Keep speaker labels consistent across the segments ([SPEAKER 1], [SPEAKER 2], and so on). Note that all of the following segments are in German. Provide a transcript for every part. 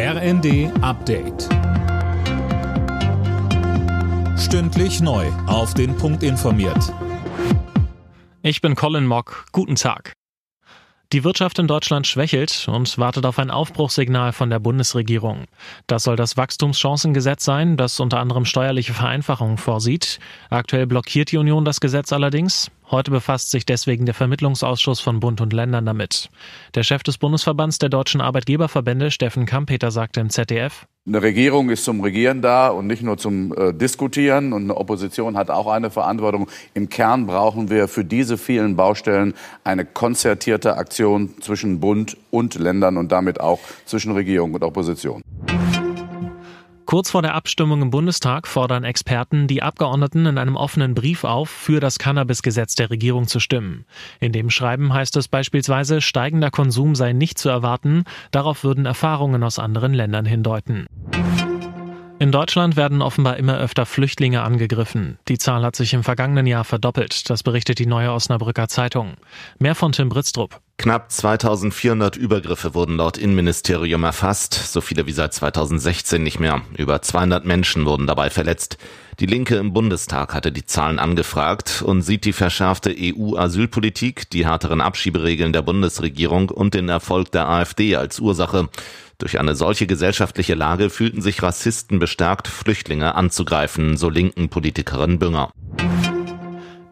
[SPEAKER 1] RND Update. Stündlich neu. Auf den Punkt informiert.
[SPEAKER 2] Ich bin Colin Mock. Guten Tag. Die Wirtschaft in Deutschland schwächelt und wartet auf ein Aufbruchssignal von der Bundesregierung. Das soll das Wachstumschancengesetz sein, das unter anderem steuerliche Vereinfachungen vorsieht. Aktuell blockiert die Union das Gesetz allerdings. Heute befasst sich deswegen der Vermittlungsausschuss von Bund und Ländern damit. Der Chef des Bundesverbands der deutschen Arbeitgeberverbände, Steffen Kampeter, sagte im ZDF,
[SPEAKER 3] eine Regierung ist zum Regieren da und nicht nur zum äh, Diskutieren. Und eine Opposition hat auch eine Verantwortung. Im Kern brauchen wir für diese vielen Baustellen eine konzertierte Aktion zwischen Bund und Ländern und damit auch zwischen Regierung und Opposition.
[SPEAKER 2] Kurz vor der Abstimmung im Bundestag fordern Experten die Abgeordneten in einem offenen Brief auf, für das Cannabis-Gesetz der Regierung zu stimmen. In dem Schreiben heißt es beispielsweise, steigender Konsum sei nicht zu erwarten, darauf würden Erfahrungen aus anderen Ländern hindeuten. In Deutschland werden offenbar immer öfter Flüchtlinge angegriffen. Die Zahl hat sich im vergangenen Jahr verdoppelt. Das berichtet die Neue Osnabrücker Zeitung. Mehr von Tim Britztrup.
[SPEAKER 4] Knapp 2400 Übergriffe wurden laut Innenministerium erfasst, so viele wie seit 2016 nicht mehr. Über 200 Menschen wurden dabei verletzt. Die Linke im Bundestag hatte die Zahlen angefragt und sieht die verschärfte EU-Asylpolitik, die härteren Abschieberegeln der Bundesregierung und den Erfolg der AfD als Ursache. Durch eine solche gesellschaftliche Lage fühlten sich Rassisten bestärkt, Flüchtlinge anzugreifen, so linken Politikerin Bünger.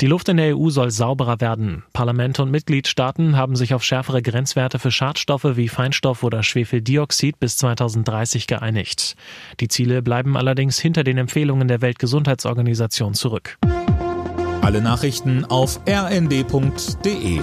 [SPEAKER 2] Die Luft in der EU soll sauberer werden. Parlamente und Mitgliedstaaten haben sich auf schärfere Grenzwerte für Schadstoffe wie Feinstaub oder Schwefeldioxid bis 2030 geeinigt. Die Ziele bleiben allerdings hinter den Empfehlungen der Weltgesundheitsorganisation zurück.
[SPEAKER 1] Alle Nachrichten auf rnd.de